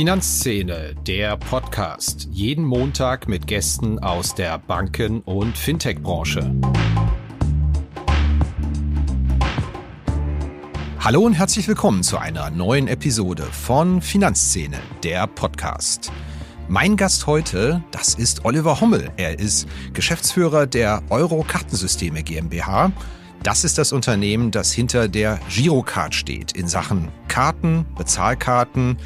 Finanzszene, der Podcast. Jeden Montag mit Gästen aus der Banken- und Fintech-Branche. Hallo und herzlich willkommen zu einer neuen Episode von Finanzszene, der Podcast. Mein Gast heute, das ist Oliver Hommel. Er ist Geschäftsführer der Euro Kartensysteme GmbH. Das ist das Unternehmen, das hinter der Girocard steht in Sachen Karten, Bezahlkarten,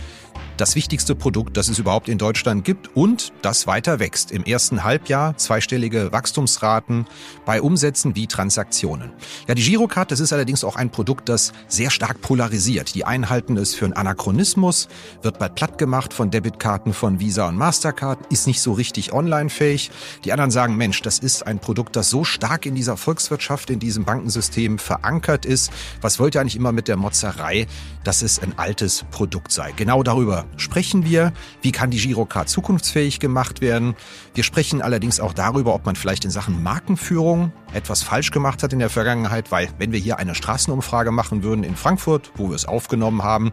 das wichtigste Produkt, das es überhaupt in Deutschland gibt und das weiter wächst. Im ersten Halbjahr zweistellige Wachstumsraten bei Umsätzen wie Transaktionen. Ja, die Girocard, das ist allerdings auch ein Produkt, das sehr stark polarisiert. Die einen halten es für einen Anachronismus, wird bald platt gemacht von Debitkarten von Visa und Mastercard, ist nicht so richtig online-fähig. Die anderen sagen, Mensch, das ist ein Produkt, das so stark in dieser Volkswirtschaft, in diesem Bankensystem verankert ist. Was wollt ihr eigentlich immer mit der Motzerei, dass es ein altes Produkt sei? Genau darüber sprechen wir. Wie kann die Girocard zukunftsfähig gemacht werden? Wir sprechen allerdings auch darüber, ob man vielleicht in Sachen Markenführung etwas falsch gemacht hat in der Vergangenheit, weil wenn wir hier eine Straßenumfrage machen würden in Frankfurt, wo wir es aufgenommen haben,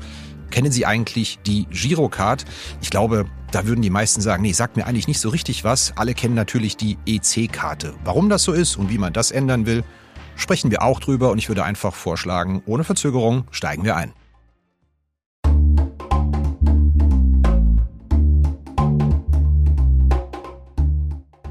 kennen Sie eigentlich die Girocard? Ich glaube, da würden die meisten sagen, nee, sagt mir eigentlich nicht so richtig was. Alle kennen natürlich die EC-Karte. Warum das so ist und wie man das ändern will, sprechen wir auch drüber und ich würde einfach vorschlagen, ohne Verzögerung steigen wir ein.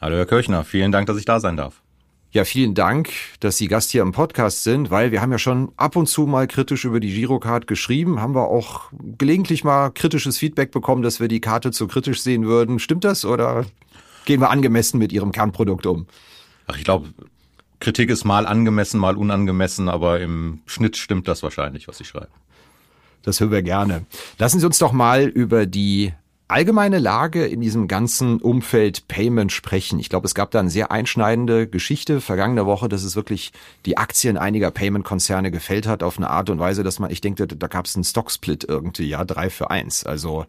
Hallo Herr Kirchner, vielen Dank, dass ich da sein darf. Ja, vielen Dank, dass Sie Gast hier im Podcast sind, weil wir haben ja schon ab und zu mal kritisch über die Girocard geschrieben, haben wir auch gelegentlich mal kritisches Feedback bekommen, dass wir die Karte zu kritisch sehen würden. Stimmt das oder gehen wir angemessen mit Ihrem Kernprodukt um? Ach, ich glaube, Kritik ist mal angemessen, mal unangemessen, aber im Schnitt stimmt das wahrscheinlich, was ich schreibe. Das hören wir gerne. Lassen Sie uns doch mal über die allgemeine Lage in diesem ganzen Umfeld Payment sprechen. Ich glaube, es gab da eine sehr einschneidende Geschichte vergangene Woche, dass es wirklich die Aktien einiger Payment-Konzerne gefällt hat auf eine Art und Weise, dass man, ich denke, da gab es einen Stocksplit irgendwie, ja, drei für eins. Also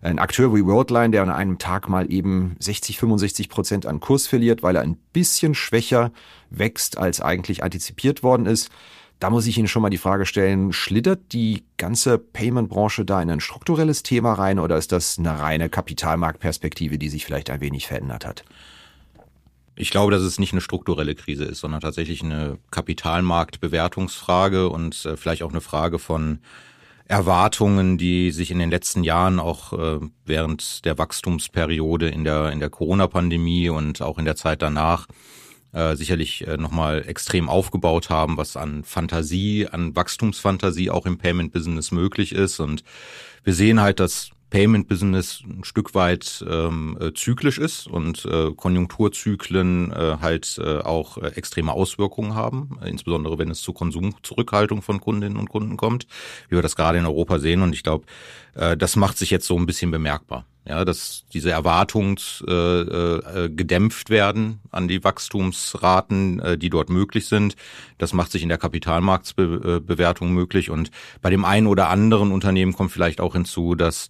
ein Akteur wie Worldline, der an einem Tag mal eben 60, 65 Prozent an Kurs verliert, weil er ein bisschen schwächer wächst, als eigentlich antizipiert worden ist. Da muss ich Ihnen schon mal die Frage stellen, schlittert die ganze Payment-Branche da in ein strukturelles Thema rein oder ist das eine reine Kapitalmarktperspektive, die sich vielleicht ein wenig verändert hat? Ich glaube, dass es nicht eine strukturelle Krise ist, sondern tatsächlich eine Kapitalmarktbewertungsfrage und äh, vielleicht auch eine Frage von Erwartungen, die sich in den letzten Jahren auch äh, während der Wachstumsperiode in der, in der Corona-Pandemie und auch in der Zeit danach äh, sicherlich äh, nochmal extrem aufgebaut haben, was an Fantasie, an Wachstumsfantasie auch im Payment-Business möglich ist. Und wir sehen halt, dass Payment Business ein Stück weit ähm, äh, zyklisch ist und äh, Konjunkturzyklen äh, halt äh, auch äh, extreme Auswirkungen haben, insbesondere wenn es zu Konsumzurückhaltung von Kundinnen und Kunden kommt, wie wir das gerade in Europa sehen. Und ich glaube, äh, das macht sich jetzt so ein bisschen bemerkbar. Ja, dass diese Erwartungen äh, äh, gedämpft werden an die Wachstumsraten, äh, die dort möglich sind. Das macht sich in der Kapitalmarktbewertung möglich. Und bei dem einen oder anderen Unternehmen kommt vielleicht auch hinzu, dass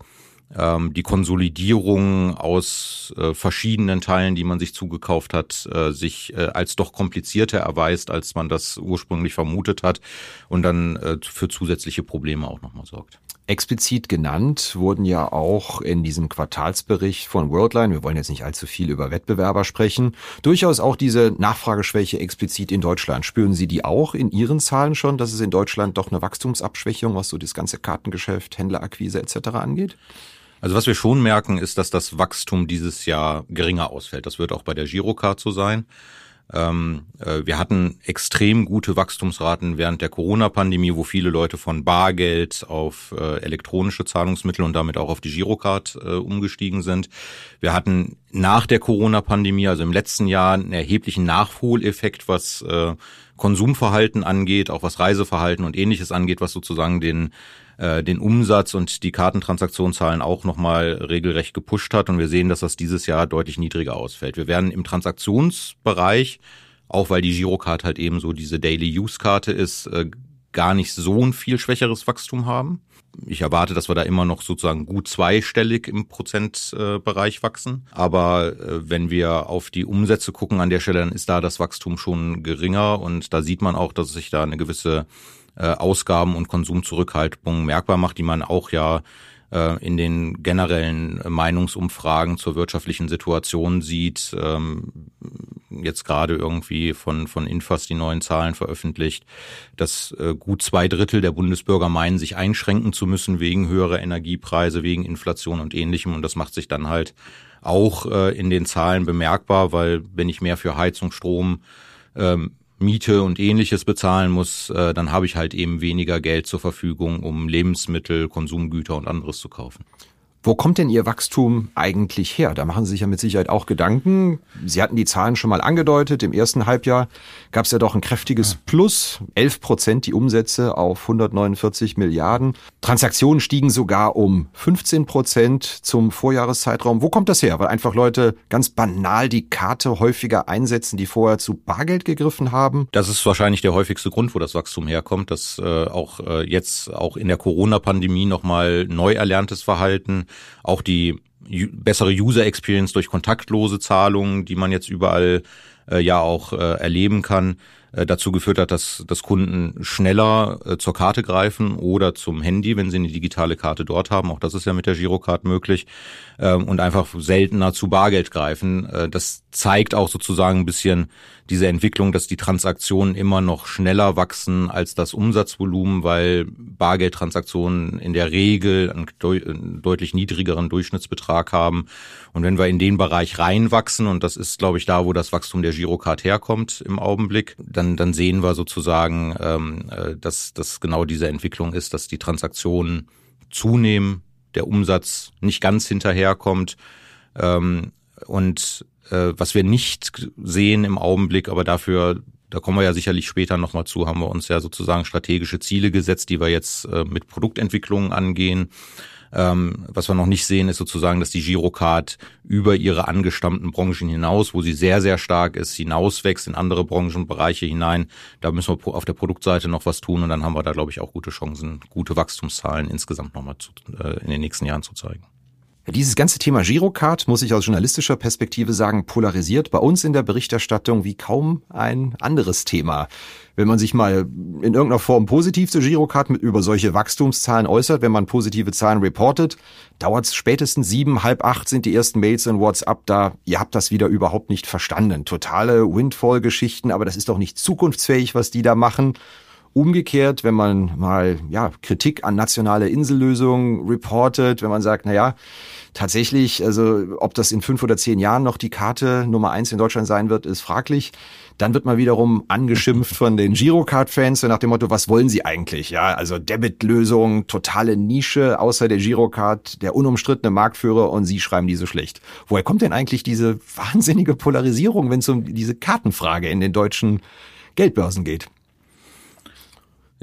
ähm, die Konsolidierung aus äh, verschiedenen Teilen, die man sich zugekauft hat, äh, sich äh, als doch komplizierter erweist, als man das ursprünglich vermutet hat und dann äh, für zusätzliche Probleme auch nochmal sorgt. Explizit genannt wurden ja auch in diesem Quartalsbericht von Worldline, wir wollen jetzt nicht allzu viel über Wettbewerber sprechen, durchaus auch diese Nachfrageschwäche explizit in Deutschland. Spüren Sie die auch in Ihren Zahlen schon, dass es in Deutschland doch eine Wachstumsabschwächung, was so das ganze Kartengeschäft, Händlerakquise etc. angeht? Also was wir schon merken, ist, dass das Wachstum dieses Jahr geringer ausfällt. Das wird auch bei der Girocard so sein. Ähm, äh, wir hatten extrem gute Wachstumsraten während der Corona-Pandemie, wo viele Leute von Bargeld auf äh, elektronische Zahlungsmittel und damit auch auf die Girocard äh, umgestiegen sind. Wir hatten nach der Corona-Pandemie, also im letzten Jahr, einen erheblichen Nachholeffekt, was Konsumverhalten angeht, auch was Reiseverhalten und ähnliches angeht, was sozusagen den äh, den Umsatz und die Kartentransaktionszahlen auch nochmal regelrecht gepusht hat. Und wir sehen, dass das dieses Jahr deutlich niedriger ausfällt. Wir werden im Transaktionsbereich, auch weil die Girocard halt eben so diese Daily-Use-Karte ist, äh, gar nicht so ein viel schwächeres Wachstum haben. Ich erwarte, dass wir da immer noch sozusagen gut zweistellig im Prozentbereich wachsen. Aber äh, wenn wir auf die Umsätze gucken an der Stelle, dann ist da das Wachstum schon geringer und da sieht man auch, dass sich da eine gewisse äh, Ausgaben- und Konsumzurückhaltung merkbar macht, die man auch ja äh, in den generellen Meinungsumfragen zur wirtschaftlichen Situation sieht. Ähm, jetzt gerade irgendwie von, von Infas die neuen Zahlen veröffentlicht, dass äh, gut zwei Drittel der Bundesbürger meinen, sich einschränken zu müssen wegen höherer Energiepreise, wegen Inflation und ähnlichem. Und das macht sich dann halt auch äh, in den Zahlen bemerkbar, weil wenn ich mehr für Heizung, Strom, ähm, Miete und ähnliches bezahlen muss, äh, dann habe ich halt eben weniger Geld zur Verfügung, um Lebensmittel, Konsumgüter und anderes zu kaufen. Wo kommt denn Ihr Wachstum eigentlich her? Da machen Sie sich ja mit Sicherheit auch Gedanken. Sie hatten die Zahlen schon mal angedeutet. Im ersten Halbjahr gab es ja doch ein kräftiges Plus. 11 Prozent die Umsätze auf 149 Milliarden. Transaktionen stiegen sogar um 15 Prozent zum Vorjahreszeitraum. Wo kommt das her? Weil einfach Leute ganz banal die Karte häufiger einsetzen, die vorher zu Bargeld gegriffen haben? Das ist wahrscheinlich der häufigste Grund, wo das Wachstum herkommt, dass äh, auch äh, jetzt auch in der Corona-Pandemie nochmal neu erlerntes Verhalten auch die bessere User Experience durch kontaktlose Zahlungen, die man jetzt überall äh, ja auch äh, erleben kann, äh, dazu geführt hat, dass, dass Kunden schneller äh, zur Karte greifen oder zum Handy, wenn sie eine digitale Karte dort haben. Auch das ist ja mit der Girocard möglich. Ähm, und einfach seltener zu Bargeld greifen. Äh, das zeigt auch sozusagen ein bisschen diese Entwicklung, dass die Transaktionen immer noch schneller wachsen als das Umsatzvolumen, weil Bargeldtransaktionen in der Regel einen, einen deutlich niedrigeren Durchschnittsbetrag haben. Und wenn wir in den Bereich reinwachsen, und das ist, glaube ich, da, wo das Wachstum der Girocard herkommt im Augenblick, dann, dann sehen wir sozusagen, ähm, äh, dass das genau diese Entwicklung ist, dass die Transaktionen zunehmen, der Umsatz nicht ganz hinterherkommt. Ähm, und äh, was wir nicht sehen im Augenblick, aber dafür, da kommen wir ja sicherlich später nochmal zu, haben wir uns ja sozusagen strategische Ziele gesetzt, die wir jetzt äh, mit Produktentwicklungen angehen. Ähm, was wir noch nicht sehen, ist sozusagen, dass die Girocard über ihre angestammten Branchen hinaus, wo sie sehr, sehr stark ist, hinauswächst in andere Branchenbereiche hinein. Da müssen wir auf der Produktseite noch was tun und dann haben wir da, glaube ich, auch gute Chancen, gute Wachstumszahlen insgesamt nochmal zu, äh, in den nächsten Jahren zu zeigen. Dieses ganze Thema Girocard, muss ich aus journalistischer Perspektive sagen, polarisiert bei uns in der Berichterstattung wie kaum ein anderes Thema. Wenn man sich mal in irgendeiner Form positiv zur Girocard mit über solche Wachstumszahlen äußert, wenn man positive Zahlen reportet, dauert es spätestens sieben, halb acht sind die ersten Mails in WhatsApp da. Ihr habt das wieder überhaupt nicht verstanden. Totale Windfall-Geschichten, aber das ist doch nicht zukunftsfähig, was die da machen. Umgekehrt, wenn man mal ja, Kritik an nationale Insellösungen reportet, wenn man sagt, na ja, tatsächlich, also ob das in fünf oder zehn Jahren noch die Karte Nummer eins in Deutschland sein wird, ist fraglich. Dann wird man wiederum angeschimpft von den Girocard-Fans so nach dem Motto, was wollen sie eigentlich? Ja, also Debit-Lösung, totale Nische, außer der Girocard, der unumstrittene Marktführer und sie schreiben die so schlecht. Woher kommt denn eigentlich diese wahnsinnige Polarisierung, wenn es um diese Kartenfrage in den deutschen Geldbörsen geht?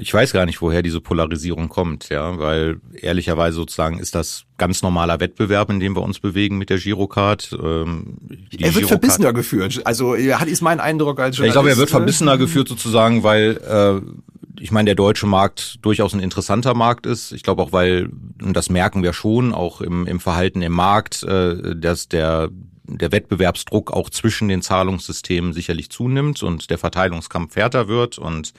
Ich weiß gar nicht, woher diese Polarisierung kommt, ja, weil ehrlicherweise sozusagen ist das ganz normaler Wettbewerb, in dem wir uns bewegen mit der Girocard. Ähm, er wird Girocard, verbissener geführt. Also hat ist mein Eindruck als Journalist. Ich glaube, er wird verbissener geführt sozusagen, weil äh, ich meine, der deutsche Markt durchaus ein interessanter Markt ist. Ich glaube auch, weil, und das merken wir schon, auch im, im Verhalten im Markt, äh, dass der, der Wettbewerbsdruck auch zwischen den Zahlungssystemen sicherlich zunimmt und der Verteilungskampf härter wird und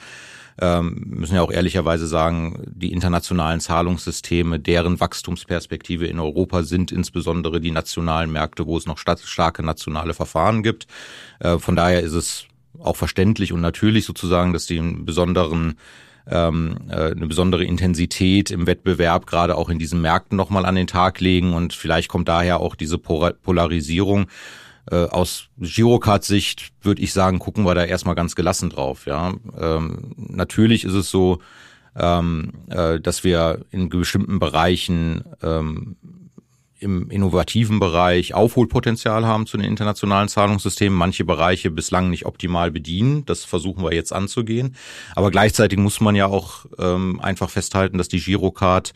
ähm, müssen ja auch ehrlicherweise sagen, die internationalen Zahlungssysteme, deren Wachstumsperspektive in Europa sind insbesondere die nationalen Märkte, wo es noch starke nationale Verfahren gibt. Äh, von daher ist es auch verständlich und natürlich sozusagen, dass die einen besonderen ähm, äh, eine besondere Intensität im Wettbewerb gerade auch in diesen Märkten nochmal an den Tag legen und vielleicht kommt daher auch diese Polarisierung. Äh, aus Girocard-Sicht würde ich sagen, gucken wir da erstmal ganz gelassen drauf. Ja, ähm, natürlich ist es so, ähm, äh, dass wir in bestimmten Bereichen ähm, im innovativen Bereich Aufholpotenzial haben zu den internationalen Zahlungssystemen, manche Bereiche bislang nicht optimal bedienen. Das versuchen wir jetzt anzugehen. Aber gleichzeitig muss man ja auch ähm, einfach festhalten, dass die Girocard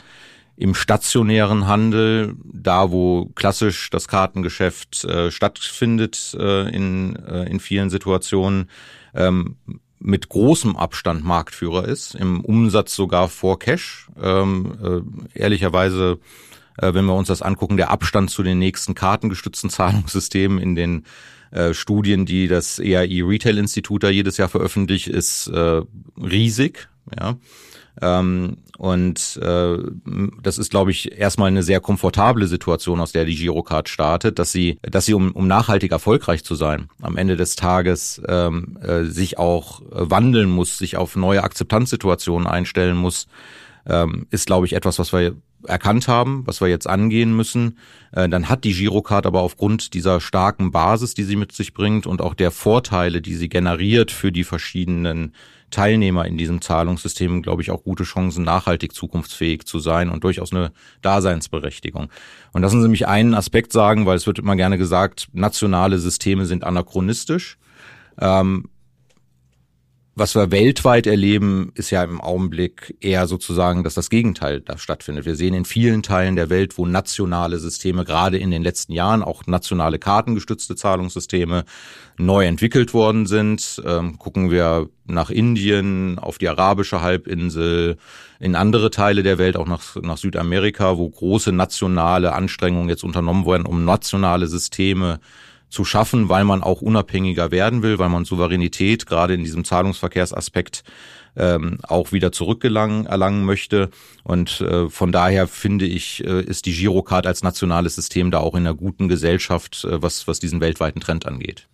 im stationären Handel, da wo klassisch das Kartengeschäft äh, stattfindet äh, in, äh, in vielen Situationen, ähm, mit großem Abstand Marktführer ist, im Umsatz sogar vor Cash. Ähm, äh, ehrlicherweise, äh, wenn wir uns das angucken, der Abstand zu den nächsten kartengestützten Zahlungssystemen in den äh, Studien, die das EAI Retail Institut da jedes Jahr veröffentlicht, ist äh, riesig. Ja. Ähm, und äh, das ist, glaube ich, erstmal eine sehr komfortable Situation, aus der die Girocard startet, dass sie, dass sie, um, um nachhaltig erfolgreich zu sein, am Ende des Tages ähm, äh, sich auch wandeln muss, sich auf neue Akzeptanzsituationen einstellen muss, ähm, ist, glaube ich, etwas, was wir erkannt haben, was wir jetzt angehen müssen. Äh, dann hat die Girocard aber aufgrund dieser starken Basis, die sie mit sich bringt und auch der Vorteile, die sie generiert für die verschiedenen Teilnehmer in diesem Zahlungssystem, glaube ich, auch gute Chancen, nachhaltig zukunftsfähig zu sein und durchaus eine Daseinsberechtigung. Und lassen Sie mich einen Aspekt sagen, weil es wird immer gerne gesagt, nationale Systeme sind anachronistisch. Ähm, was wir weltweit erleben, ist ja im Augenblick eher sozusagen, dass das Gegenteil da stattfindet. Wir sehen in vielen Teilen der Welt, wo nationale Systeme gerade in den letzten Jahren, auch nationale kartengestützte Zahlungssysteme neu entwickelt worden sind. Ähm, gucken wir nach Indien, auf die arabische Halbinsel, in andere Teile der Welt, auch nach, nach Südamerika, wo große nationale Anstrengungen jetzt unternommen werden, um nationale Systeme zu schaffen, weil man auch unabhängiger werden will, weil man Souveränität gerade in diesem Zahlungsverkehrsaspekt ähm, auch wieder zurückgelangen erlangen möchte. Und äh, von daher finde ich, äh, ist die Girocard als nationales System da auch in einer guten Gesellschaft, äh, was, was diesen weltweiten Trend angeht.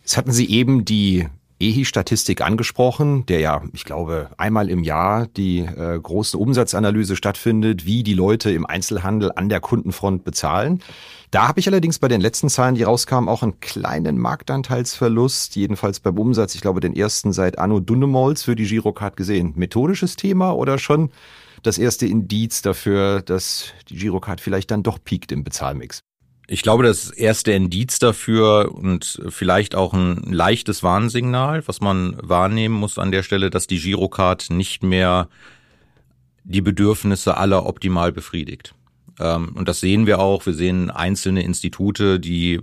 Jetzt hatten Sie eben die EHI-Statistik angesprochen, der ja, ich glaube, einmal im Jahr die äh, große Umsatzanalyse stattfindet, wie die Leute im Einzelhandel an der Kundenfront bezahlen. Da habe ich allerdings bei den letzten Zahlen, die rauskamen, auch einen kleinen Marktanteilsverlust, jedenfalls beim Umsatz, ich glaube, den ersten seit Anno Dunnemols für die Girocard gesehen. Methodisches Thema oder schon das erste Indiz dafür, dass die Girocard vielleicht dann doch piekt im Bezahlmix? Ich glaube, das erste Indiz dafür und vielleicht auch ein leichtes Warnsignal, was man wahrnehmen muss an der Stelle, dass die Girocard nicht mehr die Bedürfnisse aller optimal befriedigt. Ähm, und das sehen wir auch. Wir sehen einzelne Institute, die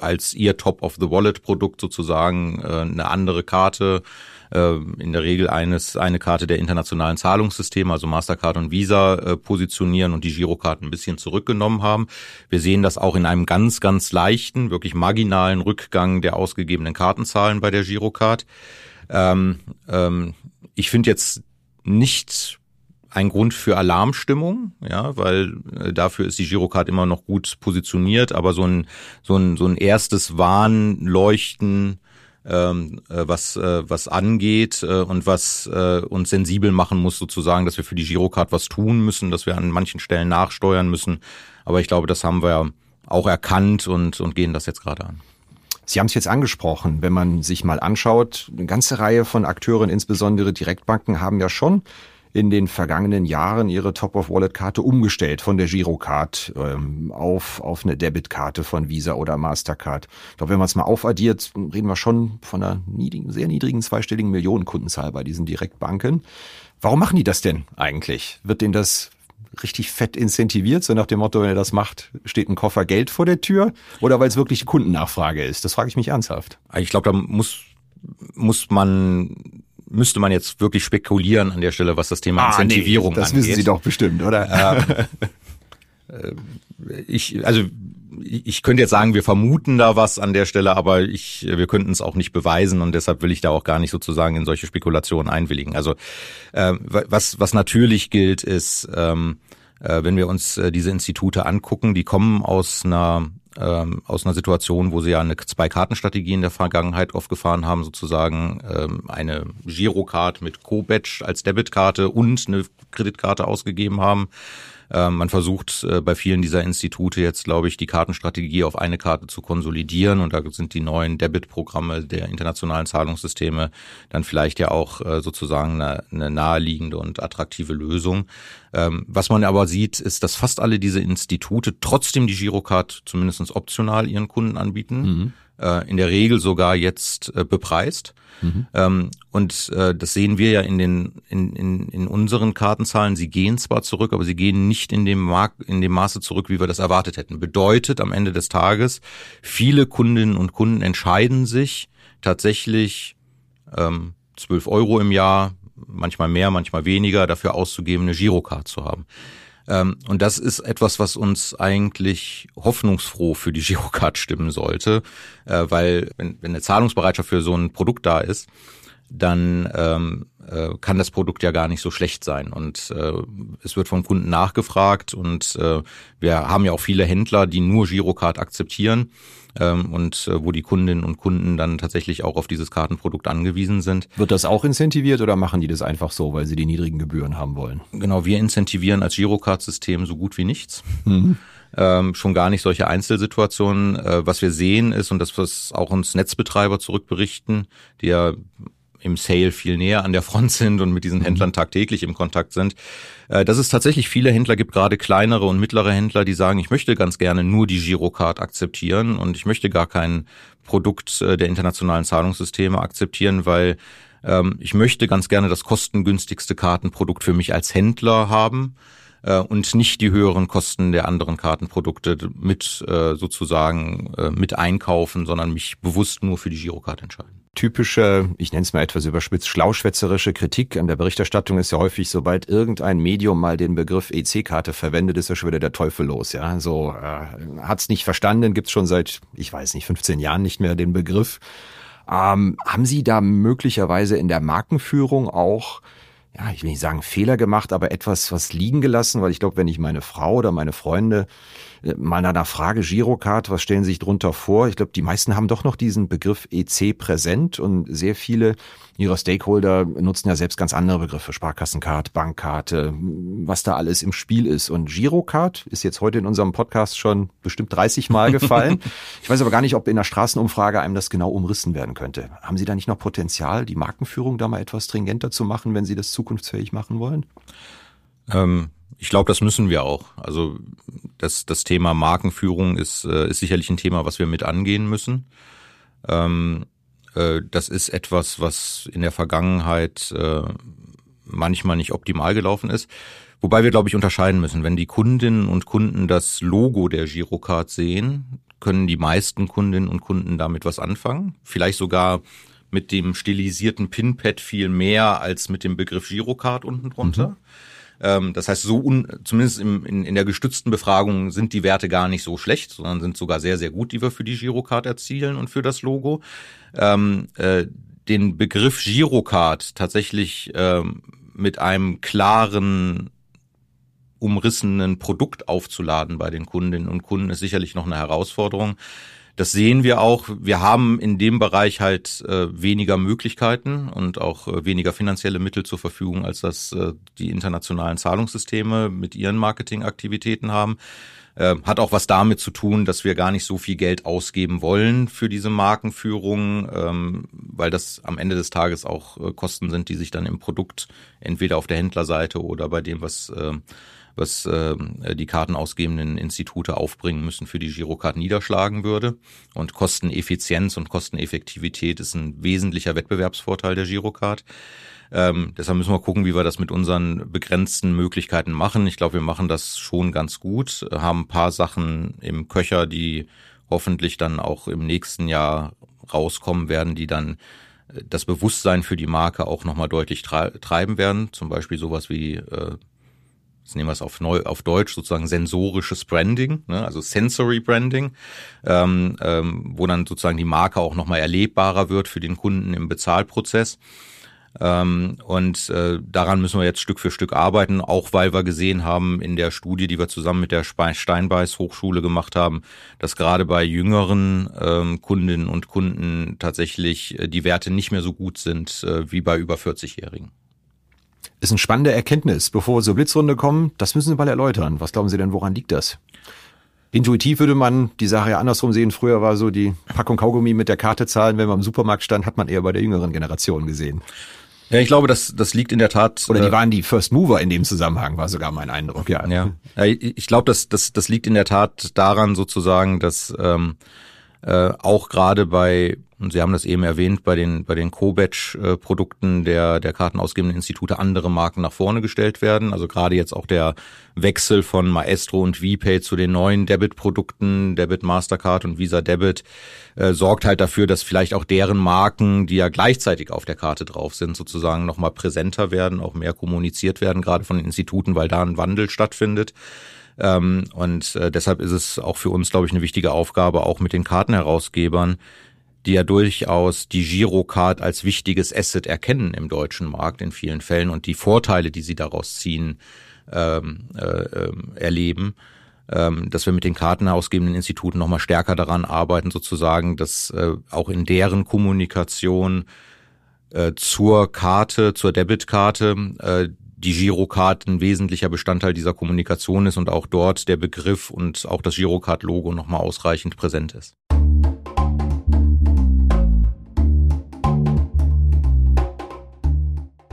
als ihr Top-of-the-Wallet-Produkt sozusagen äh, eine andere Karte äh, in der Regel eines eine Karte der internationalen Zahlungssysteme, also Mastercard und Visa, äh, positionieren und die Girocard ein bisschen zurückgenommen haben. Wir sehen das auch in einem ganz, ganz leichten, wirklich marginalen Rückgang der ausgegebenen Kartenzahlen bei der Girocard. Ähm, ähm, ich finde jetzt nicht ein Grund für Alarmstimmung, ja, weil äh, dafür ist die Girocard immer noch gut positioniert, aber so ein so ein so ein erstes Warnleuchten ähm, äh, was, äh, was angeht äh, und was uns sensibel machen muss, sozusagen, dass wir für die Girocard was tun müssen, dass wir an manchen Stellen nachsteuern müssen. Aber ich glaube, das haben wir auch erkannt und, und gehen das jetzt gerade an. Sie haben es jetzt angesprochen, wenn man sich mal anschaut, eine ganze Reihe von Akteuren, insbesondere Direktbanken, haben ja schon in den vergangenen Jahren ihre Top-of-Wallet-Karte umgestellt von der Girocard ähm, auf, auf eine Debitkarte von Visa oder Mastercard. Ich glaube, wenn man es mal aufaddiert, reden wir schon von einer niedrigen, sehr niedrigen zweistelligen Millionenkundenzahl bei diesen Direktbanken. Warum machen die das denn eigentlich? Wird denen das richtig fett incentiviert, so nach dem Motto, wenn er das macht, steht ein Koffer Geld vor der Tür? Oder weil es wirklich Kundennachfrage ist? Das frage ich mich ernsthaft. Ich glaube, da muss, muss man müsste man jetzt wirklich spekulieren an der Stelle, was das Thema ah, Incentivierung nee, das angeht. Das wissen Sie doch bestimmt, oder? Ähm, äh, ich, also ich könnte jetzt sagen, wir vermuten da was an der Stelle, aber ich, wir könnten es auch nicht beweisen und deshalb will ich da auch gar nicht sozusagen in solche Spekulationen einwilligen. Also äh, was, was natürlich gilt, ist, ähm, äh, wenn wir uns äh, diese Institute angucken, die kommen aus einer ähm, aus einer Situation, wo sie ja eine Zwei-Karten-Strategie in der Vergangenheit aufgefahren haben, sozusagen ähm, eine Girocard mit Co-Badge als Debitkarte und eine Kreditkarte ausgegeben haben man versucht äh, bei vielen dieser Institute jetzt, glaube ich, die Kartenstrategie auf eine Karte zu konsolidieren und da sind die neuen Debit-Programme der internationalen Zahlungssysteme dann vielleicht ja auch äh, sozusagen eine, eine naheliegende und attraktive Lösung. Ähm, was man aber sieht, ist, dass fast alle diese Institute trotzdem die Girocard zumindest optional ihren Kunden anbieten. Mhm. Äh, in der Regel sogar jetzt bepreist. Mhm. Ähm, und äh, das sehen wir ja in den in, in, in unseren Kartenzahlen. Sie gehen zwar zurück, aber sie gehen nicht in dem Mark in dem Maße zurück, wie wir das erwartet hätten. Bedeutet am Ende des Tages, viele Kundinnen und Kunden entscheiden sich tatsächlich ähm, 12 Euro im Jahr, manchmal mehr, manchmal weniger, dafür auszugeben, eine Girocard zu haben. Ähm, und das ist etwas, was uns eigentlich hoffnungsfroh für die Girocard stimmen sollte, äh, weil wenn, wenn eine Zahlungsbereitschaft für so ein Produkt da ist, dann ähm, äh, kann das Produkt ja gar nicht so schlecht sein. Und äh, es wird vom Kunden nachgefragt und äh, wir haben ja auch viele Händler, die nur Girocard akzeptieren ähm, und äh, wo die Kundinnen und Kunden dann tatsächlich auch auf dieses Kartenprodukt angewiesen sind. Wird das auch incentiviert oder machen die das einfach so, weil sie die niedrigen Gebühren haben wollen? Genau, wir incentivieren als Girocard-System so gut wie nichts. Mhm. Ähm, schon gar nicht solche Einzelsituationen. Äh, was wir sehen ist, und das, was auch uns Netzbetreiber zurückberichten, die ja im Sale viel näher an der Front sind und mit diesen mhm. Händlern tagtäglich im Kontakt sind, äh, dass es tatsächlich viele Händler gibt, gerade kleinere und mittlere Händler, die sagen, ich möchte ganz gerne nur die Girocard akzeptieren und ich möchte gar kein Produkt äh, der internationalen Zahlungssysteme akzeptieren, weil ähm, ich möchte ganz gerne das kostengünstigste Kartenprodukt für mich als Händler haben äh, und nicht die höheren Kosten der anderen Kartenprodukte mit sozusagen mit einkaufen, sondern mich bewusst nur für die Girocard entscheiden. Typische, ich nenne es mal etwas überspitzt, schlauschwätzerische Kritik an der Berichterstattung ist ja häufig, sobald irgendein Medium mal den Begriff EC-Karte verwendet, ist ja schon wieder der Teufel los. Ja, so äh, hat's nicht verstanden, gibt's schon seit, ich weiß nicht, 15 Jahren nicht mehr den Begriff. Ähm, haben Sie da möglicherweise in der Markenführung auch ja, ich will nicht sagen Fehler gemacht, aber etwas was liegen gelassen, weil ich glaube, wenn ich meine Frau oder meine Freunde mal nach einer Frage Girocard, was stellen Sie sich drunter vor? Ich glaube, die meisten haben doch noch diesen Begriff EC präsent und sehr viele ihrer Stakeholder nutzen ja selbst ganz andere Begriffe, Sparkassencard, Bankkarte, was da alles im Spiel ist. Und Girocard ist jetzt heute in unserem Podcast schon bestimmt 30 Mal gefallen. ich weiß aber gar nicht, ob in der Straßenumfrage einem das genau umrissen werden könnte. Haben Sie da nicht noch Potenzial, die Markenführung da mal etwas stringenter zu machen, wenn Sie das zukunftsfähig machen wollen? Ähm, ich glaube, das müssen wir auch. Also das, das Thema Markenführung ist, äh, ist sicherlich ein Thema, was wir mit angehen müssen. Ähm, äh, das ist etwas, was in der Vergangenheit äh, manchmal nicht optimal gelaufen ist. Wobei wir, glaube ich, unterscheiden müssen. Wenn die Kundinnen und Kunden das Logo der Girocard sehen, können die meisten Kundinnen und Kunden damit was anfangen. Vielleicht sogar mit dem stilisierten Pinpad viel mehr als mit dem Begriff Girocard unten drunter. Mhm. Ähm, das heißt, so un, zumindest im, in, in der gestützten Befragung sind die Werte gar nicht so schlecht, sondern sind sogar sehr, sehr gut, die wir für die Girocard erzielen und für das Logo. Ähm, äh, den Begriff Girocard tatsächlich ähm, mit einem klaren umrissenen Produkt aufzuladen bei den Kundinnen und Kunden ist sicherlich noch eine Herausforderung. Das sehen wir auch. Wir haben in dem Bereich halt äh, weniger Möglichkeiten und auch äh, weniger finanzielle Mittel zur Verfügung, als das äh, die internationalen Zahlungssysteme mit ihren Marketingaktivitäten haben. Äh, hat auch was damit zu tun, dass wir gar nicht so viel Geld ausgeben wollen für diese Markenführung, ähm, weil das am Ende des Tages auch äh, Kosten sind, die sich dann im Produkt entweder auf der Händlerseite oder bei dem, was äh, was äh, die kartenausgebenden Institute aufbringen müssen, für die Girocard niederschlagen würde. Und Kosteneffizienz und Kosteneffektivität ist ein wesentlicher Wettbewerbsvorteil der Girocard. Ähm, deshalb müssen wir gucken, wie wir das mit unseren begrenzten Möglichkeiten machen. Ich glaube, wir machen das schon ganz gut, haben ein paar Sachen im Köcher, die hoffentlich dann auch im nächsten Jahr rauskommen werden, die dann das Bewusstsein für die Marke auch nochmal deutlich treiben werden. Zum Beispiel sowas wie, äh, jetzt nehmen wir es auf, neu, auf Deutsch, sozusagen sensorisches Branding, ne? also Sensory Branding, ähm, ähm, wo dann sozusagen die Marke auch nochmal erlebbarer wird für den Kunden im Bezahlprozess. Ähm, und äh, daran müssen wir jetzt Stück für Stück arbeiten, auch weil wir gesehen haben in der Studie, die wir zusammen mit der Steinbeiß Hochschule gemacht haben, dass gerade bei jüngeren ähm, Kundinnen und Kunden tatsächlich äh, die Werte nicht mehr so gut sind äh, wie bei über 40-Jährigen. Ist eine spannende Erkenntnis. Bevor wir zur Blitzrunde kommen, das müssen Sie mal erläutern. Was glauben Sie denn, woran liegt das? Intuitiv würde man die Sache ja andersrum sehen. Früher war so die Packung Kaugummi mit der Karte zahlen, wenn man im Supermarkt stand, hat man eher bei der jüngeren Generation gesehen. Ja, ich glaube, das, das liegt in der Tat. Oder die äh, waren die First Mover in dem Zusammenhang, war sogar mein Eindruck, ja. Ja, ich glaube, das, das, das liegt in der Tat daran sozusagen, dass ähm, äh, auch gerade bei und Sie haben das eben erwähnt, bei den, bei den Co-Batch-Produkten der, der kartenausgebenden Institute andere Marken nach vorne gestellt werden. Also gerade jetzt auch der Wechsel von Maestro und VPay zu den neuen Debit-Produkten, Debit Mastercard und Visa Debit, äh, sorgt halt dafür, dass vielleicht auch deren Marken, die ja gleichzeitig auf der Karte drauf sind, sozusagen nochmal präsenter werden, auch mehr kommuniziert werden, gerade von den Instituten, weil da ein Wandel stattfindet. Ähm, und äh, deshalb ist es auch für uns, glaube ich, eine wichtige Aufgabe, auch mit den Kartenherausgebern, die ja durchaus die Girocard als wichtiges Asset erkennen im deutschen Markt in vielen Fällen und die Vorteile, die sie daraus ziehen, ähm, äh, ähm, erleben, ähm, dass wir mit den kartenausgebenden Instituten nochmal stärker daran arbeiten, sozusagen, dass äh, auch in deren Kommunikation äh, zur Karte, zur Debitkarte, äh, die Girocard ein wesentlicher Bestandteil dieser Kommunikation ist und auch dort der Begriff und auch das Girocard-Logo nochmal ausreichend präsent ist.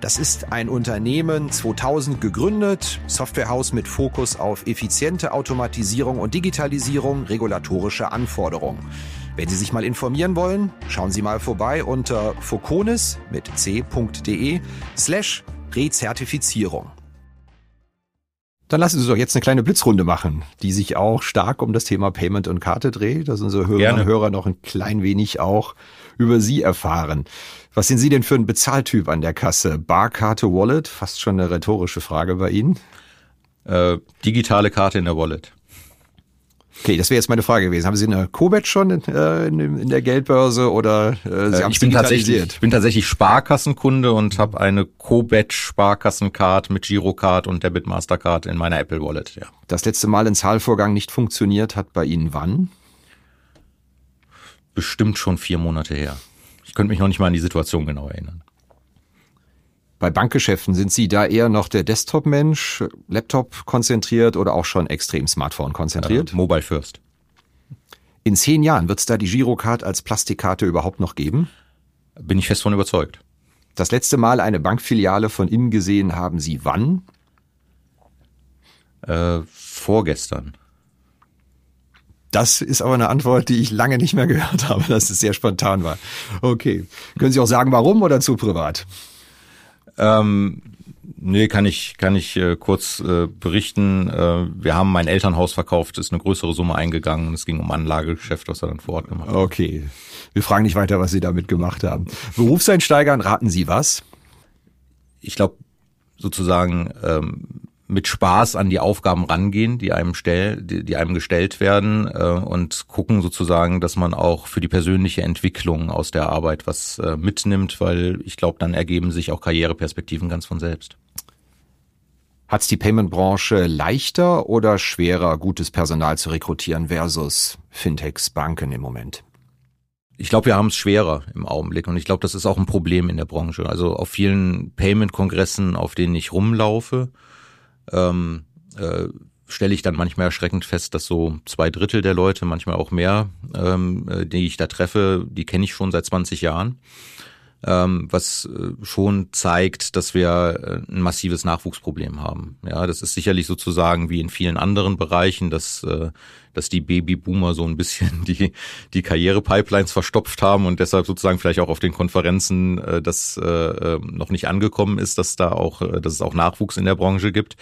Das ist ein Unternehmen 2000 gegründet, Softwarehaus mit Fokus auf effiziente Automatisierung und Digitalisierung regulatorischer Anforderungen. Wenn Sie sich mal informieren wollen, schauen Sie mal vorbei unter foconis mit c.de slash Rezertifizierung. Dann lassen Sie doch jetzt eine kleine Blitzrunde machen, die sich auch stark um das Thema Payment und Karte dreht, dass unsere Hörerinnen und Hörer noch ein klein wenig auch über Sie erfahren. Was sind Sie denn für ein Bezahltyp an der Kasse? Barkarte, Wallet? Fast schon eine rhetorische Frage bei Ihnen. Äh, digitale Karte in der Wallet. Okay, das wäre jetzt meine Frage gewesen. Haben Sie eine Cobet schon in, äh, in, der Geldbörse oder äh, Sie äh, ich bin tatsächlich, ich bin tatsächlich Sparkassenkunde und habe eine Cobet Sparkassencard mit Girocard und Debit Mastercard in meiner Apple Wallet. Ja. Das letzte Mal ein Zahlvorgang nicht funktioniert hat bei Ihnen wann? Bestimmt schon vier Monate her. Ich könnte mich noch nicht mal an die Situation genau erinnern. Bei Bankgeschäften sind Sie da eher noch der Desktop-Mensch, Laptop konzentriert oder auch schon extrem Smartphone konzentriert? Äh, Mobile First. In zehn Jahren wird es da die Girocard als Plastikkarte überhaupt noch geben? Bin ich fest von überzeugt. Das letzte Mal eine Bankfiliale von innen gesehen haben Sie wann? Äh, vorgestern. Das ist aber eine Antwort, die ich lange nicht mehr gehört habe, dass es sehr spontan war. Okay. Können Sie auch sagen, warum oder zu privat? Ähm, nee, kann ich, kann ich äh, kurz äh, berichten. Äh, wir haben mein Elternhaus verkauft, ist eine größere Summe eingegangen. Es ging um Anlagegeschäft, was wir dann vor Ort gemacht haben. Okay. Wir fragen nicht weiter, was Sie damit gemacht haben. Berufseinsteigern raten Sie was? Ich glaube, sozusagen ähm, mit Spaß an die Aufgaben rangehen, die einem stell, die, die einem gestellt werden äh, und gucken sozusagen, dass man auch für die persönliche Entwicklung aus der Arbeit was äh, mitnimmt, weil ich glaube, dann ergeben sich auch Karriereperspektiven ganz von selbst. Hat es die Payment-Branche leichter oder schwerer, gutes Personal zu rekrutieren versus Fintechs, Banken im Moment? Ich glaube, wir haben es schwerer im Augenblick und ich glaube, das ist auch ein Problem in der Branche. Also auf vielen Payment-Kongressen, auf denen ich rumlaufe, ähm, äh, stelle ich dann manchmal erschreckend fest, dass so zwei Drittel der Leute, manchmal auch mehr, ähm, äh, die ich da treffe, die kenne ich schon seit 20 Jahren was äh, schon zeigt, dass wir äh, ein massives Nachwuchsproblem haben. Ja, das ist sicherlich sozusagen wie in vielen anderen Bereichen, dass äh, dass die Babyboomer so ein bisschen die die Karrierepipelines verstopft haben und deshalb sozusagen vielleicht auch auf den Konferenzen äh, das äh, äh noch nicht angekommen ist, dass da auch dass es auch Nachwuchs in der Branche gibt.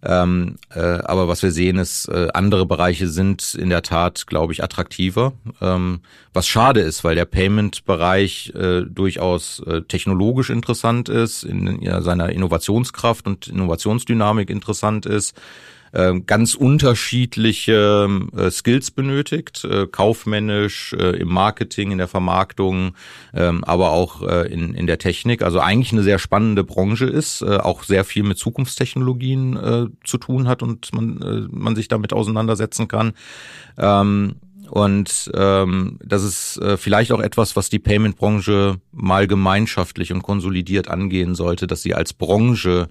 Ähm, äh, aber was wir sehen ist, äh, andere Bereiche sind in der Tat, glaube ich, attraktiver. Ähm, was schade ist, weil der Payment-Bereich äh, durchaus äh, technologisch interessant ist, in, in seiner Innovationskraft und Innovationsdynamik interessant ist äh, ganz unterschiedliche äh, Skills benötigt, äh, kaufmännisch, äh, im Marketing, in der Vermarktung, ähm, aber auch in, in der Technik. Also eigentlich eine sehr spannende Branche ist, auch sehr viel mit Zukunftstechnologien zu tun hat und man, man sich damit auseinandersetzen kann. Ähm, und ähm, das ist äh, vielleicht auch etwas, was die Payment-Branche mal gemeinschaftlich und konsolidiert angehen sollte, dass sie als Branche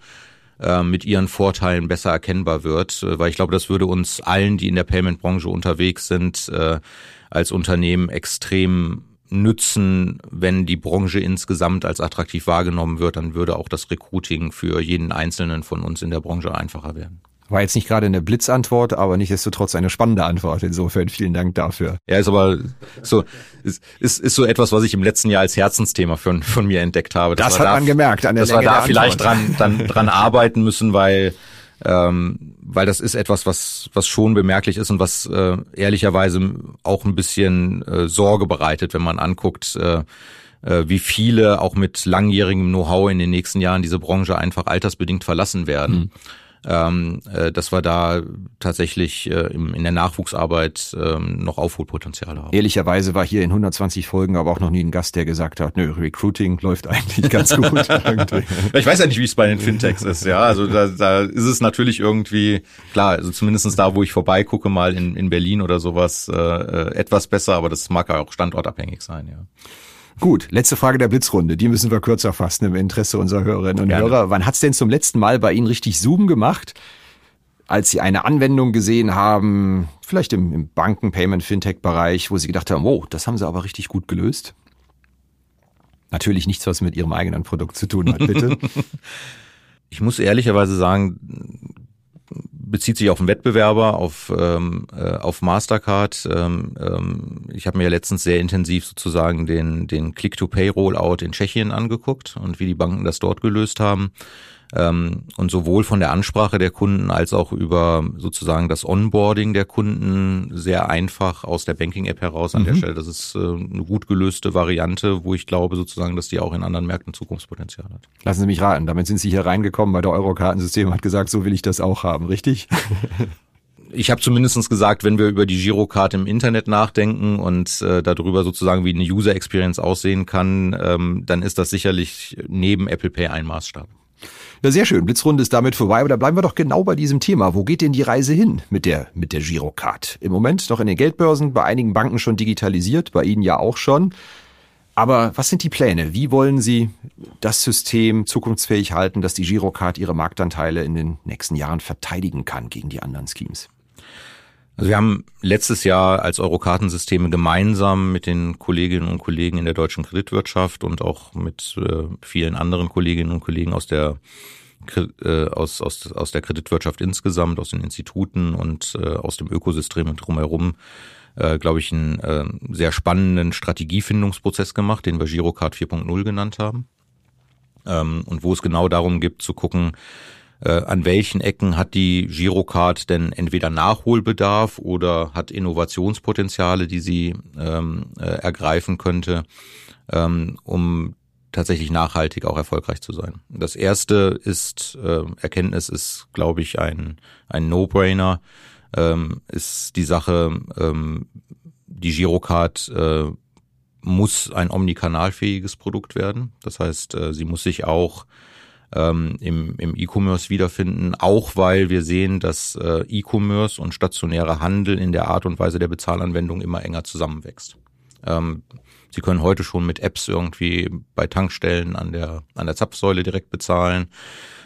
äh, mit ihren Vorteilen besser erkennbar wird, äh, weil ich glaube, das würde uns allen, die in der Payment-Branche unterwegs sind, äh, als Unternehmen extrem nützen, wenn die Branche insgesamt als attraktiv wahrgenommen wird, dann würde auch das Recruiting für jeden Einzelnen von uns in der Branche einfacher werden. War jetzt nicht gerade eine Blitzantwort, aber nichtsdestotrotz eine spannende Antwort. Insofern vielen Dank dafür. Ja, ist aber so, ist, ist, ist so etwas, was ich im letzten Jahr als Herzensthema von, von mir entdeckt habe. Das, das hat da, man gemerkt an der Dass Länge wir da vielleicht dran, dann, dran arbeiten müssen, weil, ähm, weil das ist etwas, was, was schon bemerklich ist und was äh, ehrlicherweise auch ein bisschen äh, Sorge bereitet, wenn man anguckt, äh, äh wie viele auch mit langjährigem Know-how in den nächsten Jahren diese Branche einfach altersbedingt verlassen werden. Mhm ähm, äh, dass wir da tatsächlich äh, im, in der Nachwuchsarbeit ähm, noch Aufholpotenzial haben. Ehrlicherweise war hier in 120 Folgen aber auch noch nie ein Gast, der gesagt hat, nö, Recruiting läuft eigentlich ganz gut. ich weiß ja nicht, wie es bei den Fintechs ist, ja. Also da, da ist es natürlich irgendwie, klar, also zumindestens da, wo ich vorbeigucke, mal in, in Berlin oder sowas, äh, äh etwas besser, aber das mag ja auch standortabhängig sein, ja. Gut, letzte Frage der Blitzrunde. Die müssen wir kürzer fassen im Interesse unserer Hörerinnen und Gerne. Hörer. Wann hat's denn zum letzten Mal bei Ihnen richtig Zoom gemacht? Als Sie eine Anwendung gesehen haben, vielleicht im, im Banken-, Payment-, Fintech-Bereich, wo Sie gedacht haben, oh, das haben Sie aber richtig gut gelöst? Natürlich nichts, was mit Ihrem eigenen Produkt zu tun hat, bitte. ich muss ehrlicherweise sagen, bezieht sich auf einen Wettbewerber, auf, ähm, äh, auf Mastercard. Ähm, ähm, ich habe mir ja letztens sehr intensiv sozusagen den, den Click-to-Pay-Rollout in Tschechien angeguckt und wie die Banken das dort gelöst haben. Ähm, und sowohl von der Ansprache der Kunden als auch über sozusagen das Onboarding der Kunden sehr einfach aus der Banking-App heraus an mhm. der Stelle. Das ist äh, eine gut gelöste Variante, wo ich glaube sozusagen, dass die auch in anderen Märkten Zukunftspotenzial hat. Lassen Sie mich raten, damit sind Sie hier reingekommen bei der Eurokartensystem hat gesagt, so will ich das auch haben, richtig? ich habe zumindestens gesagt, wenn wir über die Girocard im Internet nachdenken und äh, darüber sozusagen, wie eine User Experience aussehen kann, ähm, dann ist das sicherlich neben Apple Pay ein Maßstab. Ja, sehr schön. Blitzrunde ist damit vorbei, aber da bleiben wir doch genau bei diesem Thema. Wo geht denn die Reise hin mit der, mit der Girocard? Im Moment noch in den Geldbörsen, bei einigen Banken schon digitalisiert, bei Ihnen ja auch schon. Aber was sind die Pläne? Wie wollen Sie das System zukunftsfähig halten, dass die Girocard ihre Marktanteile in den nächsten Jahren verteidigen kann gegen die anderen Schemes? Also wir haben letztes Jahr als Eurokartensysteme gemeinsam mit den Kolleginnen und Kollegen in der deutschen Kreditwirtschaft und auch mit äh, vielen anderen Kolleginnen und Kollegen aus der äh, aus, aus, aus der Kreditwirtschaft insgesamt, aus den Instituten und äh, aus dem Ökosystem drumherum, äh, glaube ich, einen äh, sehr spannenden Strategiefindungsprozess gemacht, den wir Girocard 4.0 genannt haben. Ähm, und wo es genau darum gibt zu gucken, an welchen Ecken hat die Girocard denn entweder Nachholbedarf oder hat Innovationspotenziale, die sie ähm, äh, ergreifen könnte, ähm, um tatsächlich nachhaltig auch erfolgreich zu sein. Das erste ist, äh, Erkenntnis ist, glaube ich, ein, ein No-Brainer, ähm, ist die Sache, ähm, die Girocard äh, muss ein omnikanalfähiges Produkt werden. Das heißt, äh, sie muss sich auch ähm, im, im E-Commerce wiederfinden, auch weil wir sehen, dass äh, E-Commerce und stationärer Handel in der Art und Weise der Bezahlanwendung immer enger zusammenwächst. Ähm, Sie können heute schon mit Apps irgendwie bei Tankstellen an der an der Zapfsäule direkt bezahlen.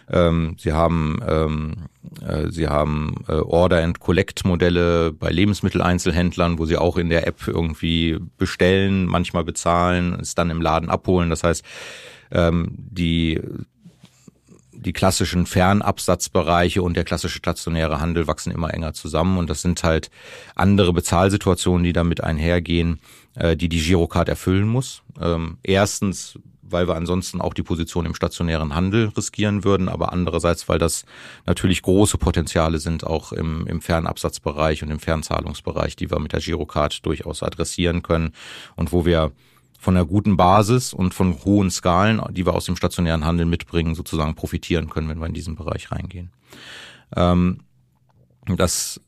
Ähm, sie haben ähm, äh, sie haben äh, Order and Collect Modelle bei Lebensmitteleinzelhändlern, wo sie auch in der App irgendwie bestellen, manchmal bezahlen, es dann im Laden abholen. Das heißt, ähm, die die klassischen Fernabsatzbereiche und der klassische stationäre Handel wachsen immer enger zusammen und das sind halt andere Bezahlsituationen, die damit einhergehen, äh, die die Girocard erfüllen muss. Ähm, erstens, weil wir ansonsten auch die Position im stationären Handel riskieren würden, aber andererseits, weil das natürlich große Potenziale sind, auch im, im Fernabsatzbereich und im Fernzahlungsbereich, die wir mit der Girocard durchaus adressieren können und wo wir von einer guten Basis und von hohen Skalen, die wir aus dem stationären Handel mitbringen, sozusagen profitieren können, wenn wir in diesen Bereich reingehen. Ähm, das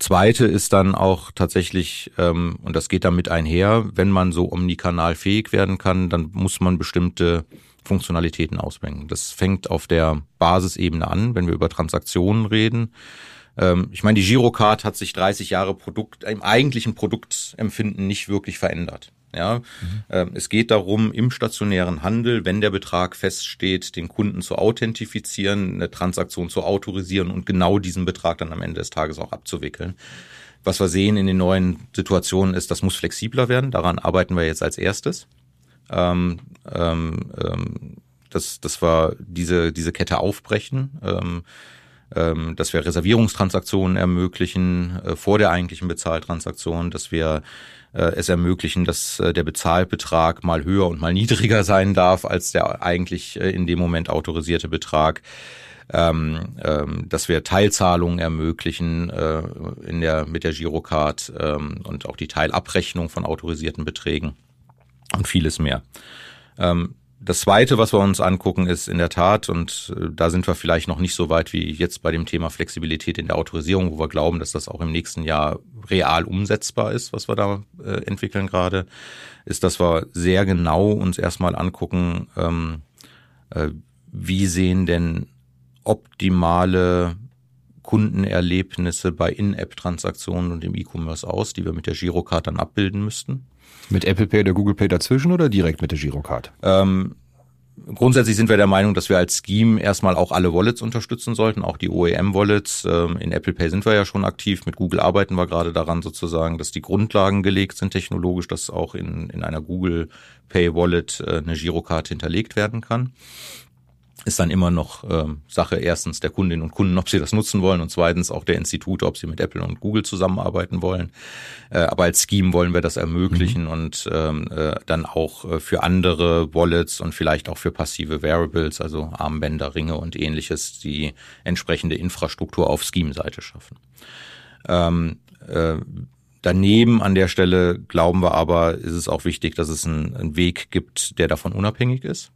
Zweite ist dann auch tatsächlich, ähm, und das geht damit einher, wenn man so omnikanal fähig werden kann, dann muss man bestimmte Funktionalitäten ausbringen. Das fängt auf der Basisebene an, wenn wir über Transaktionen reden. Ähm, ich meine, die Girocard hat sich 30 Jahre Produkt, im eigentlichen Produktempfinden nicht wirklich verändert. Ja, mhm. es geht darum, im stationären Handel, wenn der Betrag feststeht, den Kunden zu authentifizieren, eine Transaktion zu autorisieren und genau diesen Betrag dann am Ende des Tages auch abzuwickeln. Was wir sehen in den neuen Situationen ist, das muss flexibler werden. Daran arbeiten wir jetzt als erstes. Ähm, ähm, ähm, dass, dass wir diese, diese Kette aufbrechen. Ähm, ähm, dass wir Reservierungstransaktionen ermöglichen äh, vor der eigentlichen Bezahltransaktion, dass wir es ermöglichen, dass äh, der Bezahlbetrag mal höher und mal niedriger sein darf als der eigentlich äh, in dem Moment autorisierte Betrag. Ähm, ähm, dass wir Teilzahlungen ermöglichen äh, in der, mit der Girocard ähm, und auch die Teilabrechnung von autorisierten Beträgen und vieles mehr. Ähm, das Zweite, was wir uns angucken, ist in der Tat, und äh, da sind wir vielleicht noch nicht so weit wie jetzt bei dem Thema Flexibilität in der Autorisierung, wo wir glauben, dass das auch im nächsten Jahr real umsetzbar ist, was wir da äh, entwickeln gerade, ist, dass wir sehr genau uns erstmal angucken, ähm, äh, wie sehen denn optimale Kundenerlebnisse bei In-App-Transaktionen und im E-Commerce aus, die wir mit der Girocard dann abbilden müssten. Mit Apple Pay oder Google Pay dazwischen oder direkt mit der Girocard? Ähm, grundsätzlich sind wir der Meinung, dass wir als Scheme erstmal auch alle Wallets unterstützen sollten, auch die OEM-Wallets. Ähm, in Apple Pay sind wir ja schon aktiv. Mit Google arbeiten wir gerade daran sozusagen, dass die Grundlagen gelegt sind technologisch, dass auch in, in einer Google Pay Wallet äh, eine Girocard hinterlegt werden kann ist dann immer noch ähm, Sache erstens der Kundinnen und Kunden, ob sie das nutzen wollen und zweitens auch der Institute, ob sie mit Apple und Google zusammenarbeiten wollen. Äh, aber als Scheme wollen wir das ermöglichen mhm. und ähm, äh, dann auch äh, für andere Wallets und vielleicht auch für passive Variables, also Armbänder, Ringe und ähnliches, die entsprechende Infrastruktur auf Scheme-Seite schaffen. Ähm, äh, Daneben an der Stelle glauben wir aber, ist es auch wichtig, dass es einen, einen Weg gibt, der davon unabhängig ist.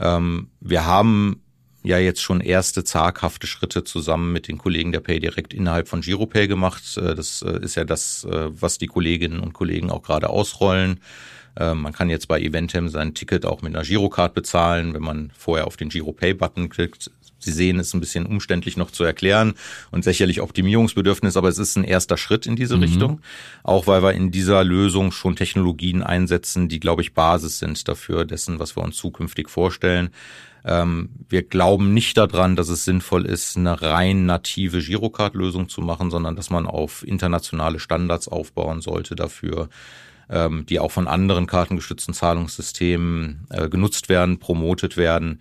Ähm, wir haben ja jetzt schon erste zaghafte Schritte zusammen mit den Kollegen der PayDirect innerhalb von GiroPay gemacht. Äh, das äh, ist ja das, äh, was die Kolleginnen und Kollegen auch gerade ausrollen. Man kann jetzt bei Eventim sein Ticket auch mit einer Girocard bezahlen, wenn man vorher auf den GiroPay-Button klickt. Sie sehen, es ist ein bisschen umständlich noch zu erklären und sicherlich Optimierungsbedürfnis, aber es ist ein erster Schritt in diese mhm. Richtung. Auch weil wir in dieser Lösung schon Technologien einsetzen, die, glaube ich, Basis sind dafür dessen, was wir uns zukünftig vorstellen. Ähm, wir glauben nicht daran, dass es sinnvoll ist, eine rein native Girocard-Lösung zu machen, sondern dass man auf internationale Standards aufbauen sollte dafür, ähm, die auch von anderen kartengestützten Zahlungssystemen äh, genutzt werden, promotet werden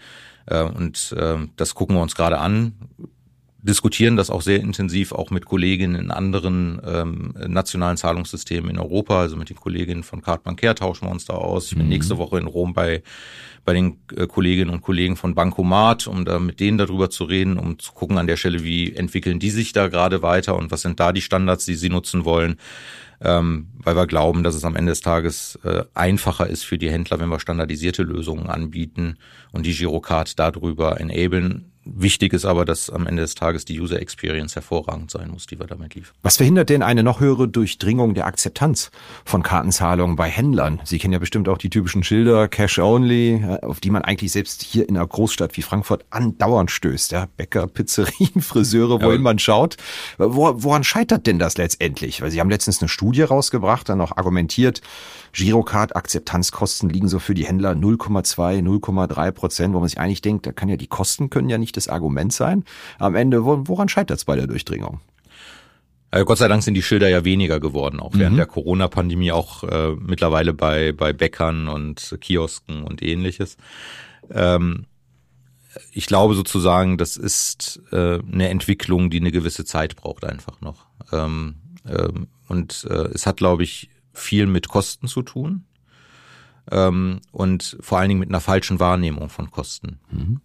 und äh, das gucken wir uns gerade an. Diskutieren das auch sehr intensiv auch mit Kolleginnen in anderen ähm, nationalen Zahlungssystemen in Europa. Also mit den Kolleginnen von Card Bancaire tauschen wir uns da aus. Ich bin mhm. nächste Woche in Rom bei bei den äh, Kolleginnen und Kollegen von Bankomat, um da mit denen darüber zu reden, um zu gucken an der Stelle, wie entwickeln die sich da gerade weiter und was sind da die Standards, die sie nutzen wollen ähm, weil wir glauben, dass es am Ende des Tages äh, einfacher ist für die Händler, wenn wir standardisierte Lösungen anbieten und die Girocard darüber enablen. Wichtig ist aber, dass am Ende des Tages die User Experience hervorragend sein muss, die wir damit liefern. Was verhindert denn eine noch höhere Durchdringung der Akzeptanz von Kartenzahlungen bei Händlern? Sie kennen ja bestimmt auch die typischen Schilder, Cash Only, auf die man eigentlich selbst hier in einer Großstadt wie Frankfurt andauernd stößt. Ja, Bäcker, Pizzerien, Friseure, wohin ja. man schaut. woran scheitert denn das letztendlich? Weil Sie haben letztens eine Studie rausgebracht, dann auch argumentiert, Girocard-Akzeptanzkosten liegen so für die Händler 0,2, 0,3 Prozent, wo man sich eigentlich denkt, da kann ja die Kosten können ja nicht das Argument sein. Am Ende, woran scheitert es bei der Durchdringung? Also Gott sei Dank sind die Schilder ja weniger geworden, auch während mhm. der Corona-Pandemie, auch äh, mittlerweile bei, bei Bäckern und Kiosken und ähnliches. Ähm, ich glaube sozusagen, das ist äh, eine Entwicklung, die eine gewisse Zeit braucht einfach noch. Ähm, ähm, und äh, es hat, glaube ich, viel mit Kosten zu tun ähm, und vor allen Dingen mit einer falschen Wahrnehmung von Kosten. Mhm.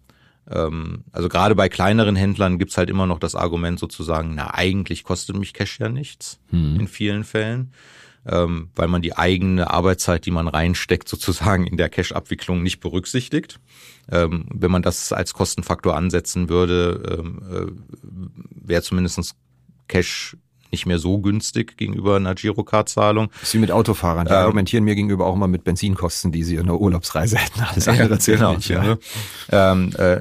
Ähm, also gerade bei kleineren Händlern gibt's halt immer noch das Argument sozusagen, na eigentlich kostet mich Cash ja nichts mhm. in vielen Fällen, ähm, weil man die eigene Arbeitszeit, die man reinsteckt, sozusagen in der Cash-Abwicklung nicht berücksichtigt. Ähm, wenn man das als Kostenfaktor ansetzen würde, äh, wäre zumindestens Cash nicht mehr so günstig gegenüber einer Girocard-Zahlung. Sie mit Autofahrern, die ähm, argumentieren mir gegenüber auch immer mit Benzinkosten, die sie in der Urlaubsreise hätten. Alles andere zählt genau, nicht. Ja. Ne? Ähm, äh,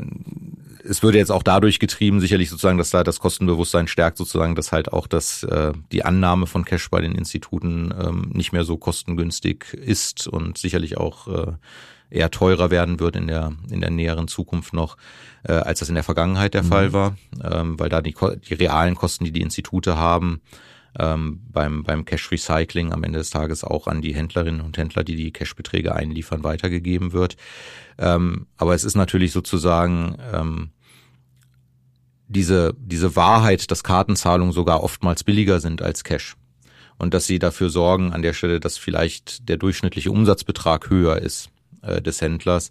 es würde jetzt auch dadurch getrieben, sicherlich sozusagen, dass da das Kostenbewusstsein stärkt, sozusagen, dass halt auch das, äh, die Annahme von Cash bei den Instituten ähm, nicht mehr so kostengünstig ist und sicherlich auch äh, eher teurer werden wird in der, in der näheren Zukunft noch, äh, als das in der Vergangenheit der mhm. Fall war, ähm, weil da die, die realen Kosten, die die Institute haben, ähm, beim, beim Cash Recycling am Ende des Tages auch an die Händlerinnen und Händler, die die Cashbeträge einliefern, weitergegeben wird. Ähm, aber es ist natürlich sozusagen ähm, diese, diese Wahrheit, dass Kartenzahlungen sogar oftmals billiger sind als Cash und dass sie dafür sorgen an der Stelle, dass vielleicht der durchschnittliche Umsatzbetrag höher ist äh, des Händlers.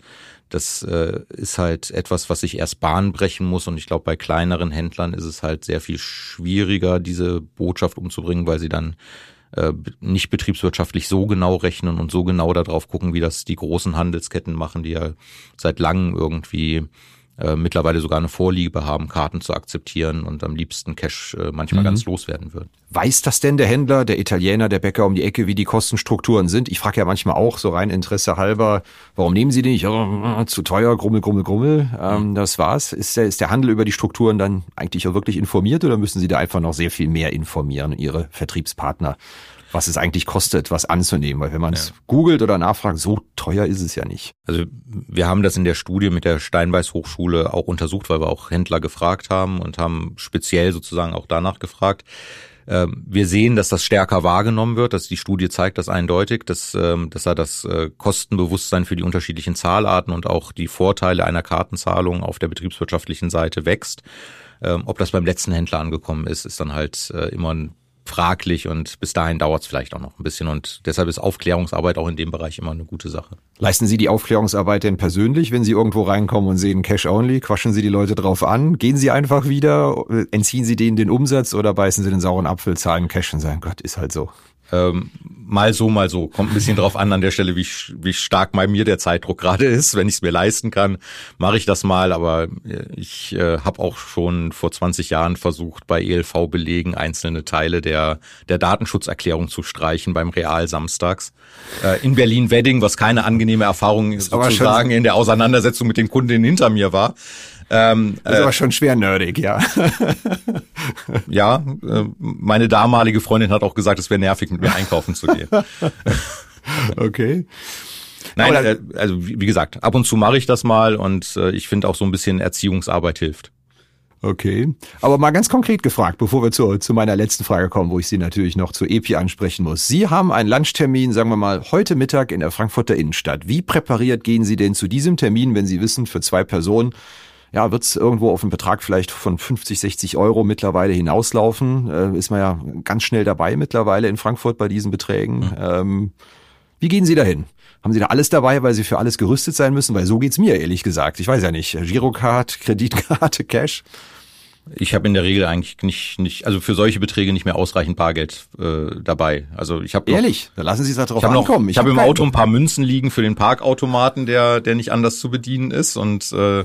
Das äh, ist halt etwas, was sich erst Bahn brechen muss. Und ich glaube, bei kleineren Händlern ist es halt sehr viel schwieriger, diese Botschaft umzubringen, weil sie dann äh, nicht betriebswirtschaftlich so genau rechnen und so genau darauf gucken, wie das die großen Handelsketten machen, die ja seit langem irgendwie äh, mittlerweile sogar eine Vorliebe haben, Karten zu akzeptieren und am liebsten Cash äh, manchmal mhm. ganz loswerden würden. Weiß das denn der Händler, der Italiener, der Bäcker um die Ecke, wie die Kostenstrukturen sind? Ich frage ja manchmal auch so rein Interesse halber, warum nehmen Sie den nicht? Oh, zu teuer, grummel, grummel, grummel. Ähm, mhm. das war's. Ist der, ist der Handel über die Strukturen dann eigentlich auch wirklich informiert oder müssen Sie da einfach noch sehr viel mehr informieren, Ihre Vertriebspartner? Was es eigentlich kostet, was anzunehmen. Weil wenn man es ja. googelt oder nachfragt, so teuer ist es ja nicht. Also wir haben das in der Studie mit der Steinbeiß Hochschule auch untersucht, weil wir auch Händler gefragt haben und haben speziell sozusagen auch danach gefragt. Ähm, wir sehen, dass das stärker wahrgenommen wird, dass die Studie zeigt das eindeutig, dass, ähm, dass da das äh, Kostenbewusstsein für die unterschiedlichen Zahlarten und auch die Vorteile einer Kartenzahlung auf der betriebswirtschaftlichen Seite wächst. Ähm, ob das beim letzten Händler angekommen ist, ist dann halt äh, immer ein fraglich und bis dahin dauert es vielleicht auch noch ein bisschen und deshalb ist Aufklärungsarbeit auch in dem Bereich immer eine gute Sache. Leisten Sie die Aufklärungsarbeit denn persönlich, wenn Sie irgendwo reinkommen und sehen Cash Only? Quatschen Sie die Leute drauf an? Gehen Sie einfach wieder? Entziehen Sie denen den Umsatz oder beißen Sie den sauren Apfel, zahlen Cash und sagen, Gott, ist halt so? Ähm, mal so, mal so. Kommt ein bisschen drauf an an der Stelle, wie, wie stark bei mir der Zeitdruck gerade ist. Wenn ich es mir leisten kann, mache ich das mal. Aber äh, ich äh, habe auch schon vor 20 Jahren versucht, bei ELV-Belegen einzelne Teile der, der Datenschutzerklärung zu streichen beim Real samstags. Äh, in Berlin-Wedding, was keine angenehme Erfahrung sozusagen in der Auseinandersetzung mit den Kundinnen hinter mir war. Ähm, das ist äh, aber schon schwer nerdig, ja. ja, äh, meine damalige Freundin hat auch gesagt, es wäre nervig, mit mir einkaufen zu gehen. okay. Nein, äh, also wie gesagt, ab und zu mache ich das mal und äh, ich finde auch so ein bisschen Erziehungsarbeit hilft. Okay. Aber mal ganz konkret gefragt, bevor wir zu, zu meiner letzten Frage kommen, wo ich Sie natürlich noch zu EPI ansprechen muss. Sie haben einen Lunchtermin, sagen wir mal, heute Mittag in der Frankfurter Innenstadt. Wie präpariert gehen Sie denn zu diesem Termin, wenn Sie wissen, für zwei Personen ja, wird es irgendwo auf einen Betrag vielleicht von 50, 60 Euro mittlerweile hinauslaufen. Äh, ist man ja ganz schnell dabei mittlerweile in Frankfurt bei diesen Beträgen. Mhm. Ähm, wie gehen Sie dahin? Haben Sie da alles dabei, weil Sie für alles gerüstet sein müssen? Weil so geht's mir ehrlich gesagt. Ich weiß ja nicht. Girocard, Kreditkarte, Cash. Ich habe in der Regel eigentlich nicht, nicht, also für solche Beträge nicht mehr ausreichend Bargeld äh, dabei. Also ich habe ehrlich, da lassen Sie es darauf ich hab ankommen. Noch, ich habe hab im Auto ein paar Münzen liegen für den Parkautomaten, der der nicht anders zu bedienen ist und äh,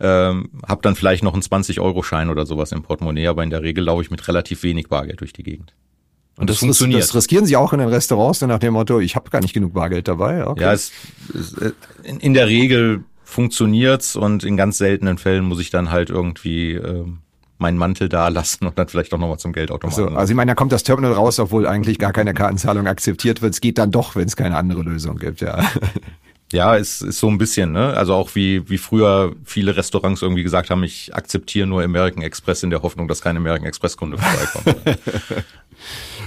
ähm, habe dann vielleicht noch einen 20-Euro-Schein oder sowas im Portemonnaie, aber in der Regel laufe ich mit relativ wenig Bargeld durch die Gegend. Und, und das, das, funktioniert. Das riskieren Sie auch in den Restaurants dann nach dem Motto, ich habe gar nicht genug Bargeld dabei. Okay. Ja, es, es, in, in der Regel funktioniert's und in ganz seltenen Fällen muss ich dann halt irgendwie ähm, meinen Mantel da lassen und dann vielleicht auch nochmal zum Geldautomaten. Also, also ich meine, da kommt das Terminal raus, obwohl eigentlich gar keine Kartenzahlung akzeptiert wird. Es geht dann doch, wenn es keine andere Lösung gibt, ja. Ja, es ist so ein bisschen, ne? Also auch wie, wie früher viele Restaurants irgendwie gesagt haben, ich akzeptiere nur American Express in der Hoffnung, dass kein American Express Kunde vorbeikommt.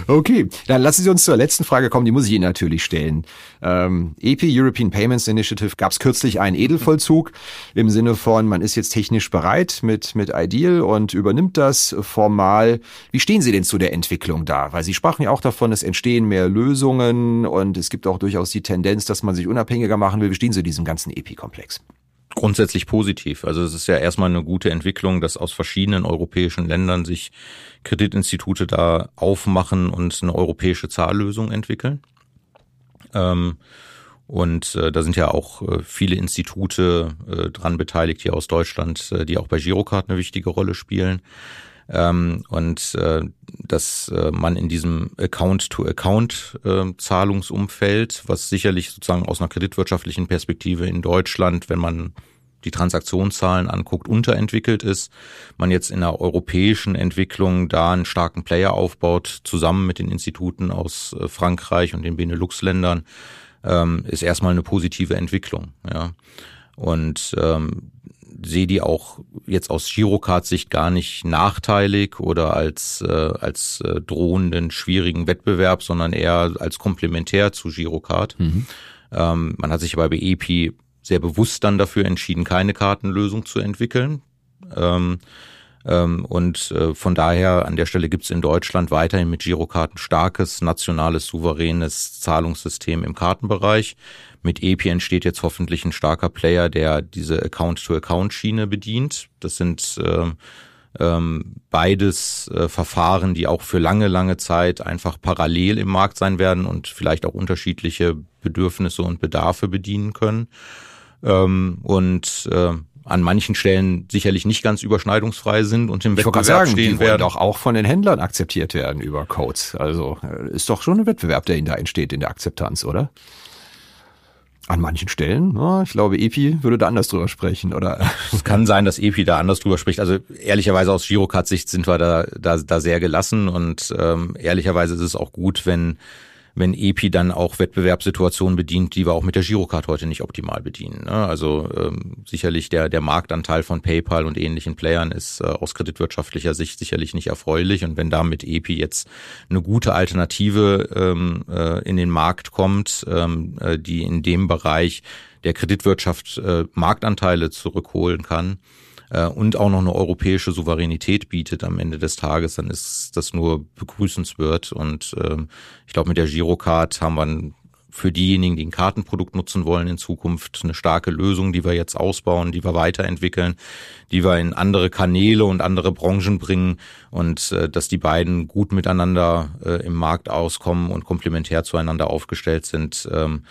Okay, dann lassen Sie uns zur letzten Frage kommen, die muss ich Ihnen natürlich stellen. Ähm, EP, European Payments Initiative, gab es kürzlich einen Edelvollzug im Sinne von, man ist jetzt technisch bereit mit, mit Ideal und übernimmt das formal. Wie stehen Sie denn zu der Entwicklung da? Weil Sie sprachen ja auch davon, es entstehen mehr Lösungen und es gibt auch durchaus die Tendenz, dass man sich unabhängiger machen will. Wie stehen Sie diesem ganzen EP-Komplex? Grundsätzlich positiv. Also es ist ja erstmal eine gute Entwicklung, dass aus verschiedenen europäischen Ländern sich Kreditinstitute da aufmachen und eine europäische Zahllösung entwickeln. Ähm, und äh, da sind ja auch äh, viele Institute äh, dran beteiligt hier aus Deutschland, die auch bei Girocard eine wichtige Rolle spielen. Ähm, und äh, dass äh, man in diesem Account-to-Account-Zahlungsumfeld, äh, was sicherlich sozusagen aus einer kreditwirtschaftlichen Perspektive in Deutschland, wenn man die Transaktionszahlen anguckt, unterentwickelt ist, man jetzt in der europäischen Entwicklung da einen starken Player aufbaut, zusammen mit den Instituten aus äh, Frankreich und den Benelux-Ländern, ähm, ist erstmal eine positive Entwicklung. Ja. Und ähm, sehe die auch jetzt aus Girocard-Sicht gar nicht nachteilig oder als, äh, als äh, drohenden, schwierigen Wettbewerb, sondern eher als komplementär zu Girocard. Mhm. Ähm, man hat sich aber bei EP sehr bewusst dann dafür entschieden, keine Kartenlösung zu entwickeln. Ähm, und äh, von daher an der Stelle gibt es in Deutschland weiterhin mit Girocard ein starkes, nationales, souveränes Zahlungssystem im Kartenbereich. Mit EPI entsteht jetzt hoffentlich ein starker Player, der diese Account-to-Account-Schiene bedient. Das sind äh, ähm, beides äh, Verfahren, die auch für lange, lange Zeit einfach parallel im Markt sein werden und vielleicht auch unterschiedliche Bedürfnisse und Bedarfe bedienen können. Ähm, und äh, an manchen Stellen sicherlich nicht ganz überschneidungsfrei sind und im ich Wettbewerb sagen, stehen die werden. doch auch von den Händlern akzeptiert werden über Codes. Also äh, ist doch schon ein Wettbewerb, der ihnen da entsteht in der Akzeptanz, oder? An manchen Stellen, ja, ich glaube, Epi würde da anders drüber sprechen, oder? Es kann sein, dass Epi da anders drüber spricht. Also ehrlicherweise aus Girocard-Sicht sind wir da, da, da sehr gelassen und ähm, ehrlicherweise ist es auch gut, wenn wenn EPI dann auch Wettbewerbssituationen bedient, die wir auch mit der Girocard heute nicht optimal bedienen. Ne? Also ähm, sicherlich der, der Marktanteil von PayPal und ähnlichen Playern ist äh, aus kreditwirtschaftlicher Sicht sicherlich nicht erfreulich. Und wenn da mit EPI jetzt eine gute Alternative ähm, äh, in den Markt kommt, ähm, äh, die in dem Bereich der Kreditwirtschaft äh, Marktanteile zurückholen kann, äh, und auch noch eine europäische Souveränität bietet am Ende des Tages, dann ist das nur begrüßenswert. Und ähm, ich glaube, mit der Girocard haben wir für diejenigen, die ein Kartenprodukt nutzen wollen in Zukunft, eine starke Lösung, die wir jetzt ausbauen, die wir weiterentwickeln, die wir in andere Kanäle und andere Branchen bringen und äh, dass die beiden gut miteinander äh, im Markt auskommen und komplementär zueinander aufgestellt sind. Ähm,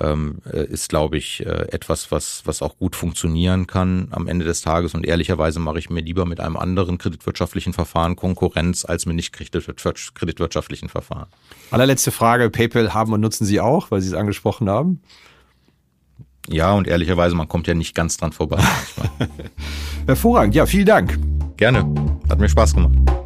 ähm, äh, ist, glaube ich, äh, etwas, was, was auch gut funktionieren kann am Ende des Tages. Und ehrlicherweise mache ich mir lieber mit einem anderen kreditwirtschaftlichen Verfahren Konkurrenz als mit nicht kreditwirtschaftlichen Verfahren. Allerletzte Frage. PayPal haben und nutzen Sie auch, weil Sie es angesprochen haben? Ja, und ehrlicherweise, man kommt ja nicht ganz dran vorbei. Hervorragend. Ja, vielen Dank. Gerne. Hat mir Spaß gemacht.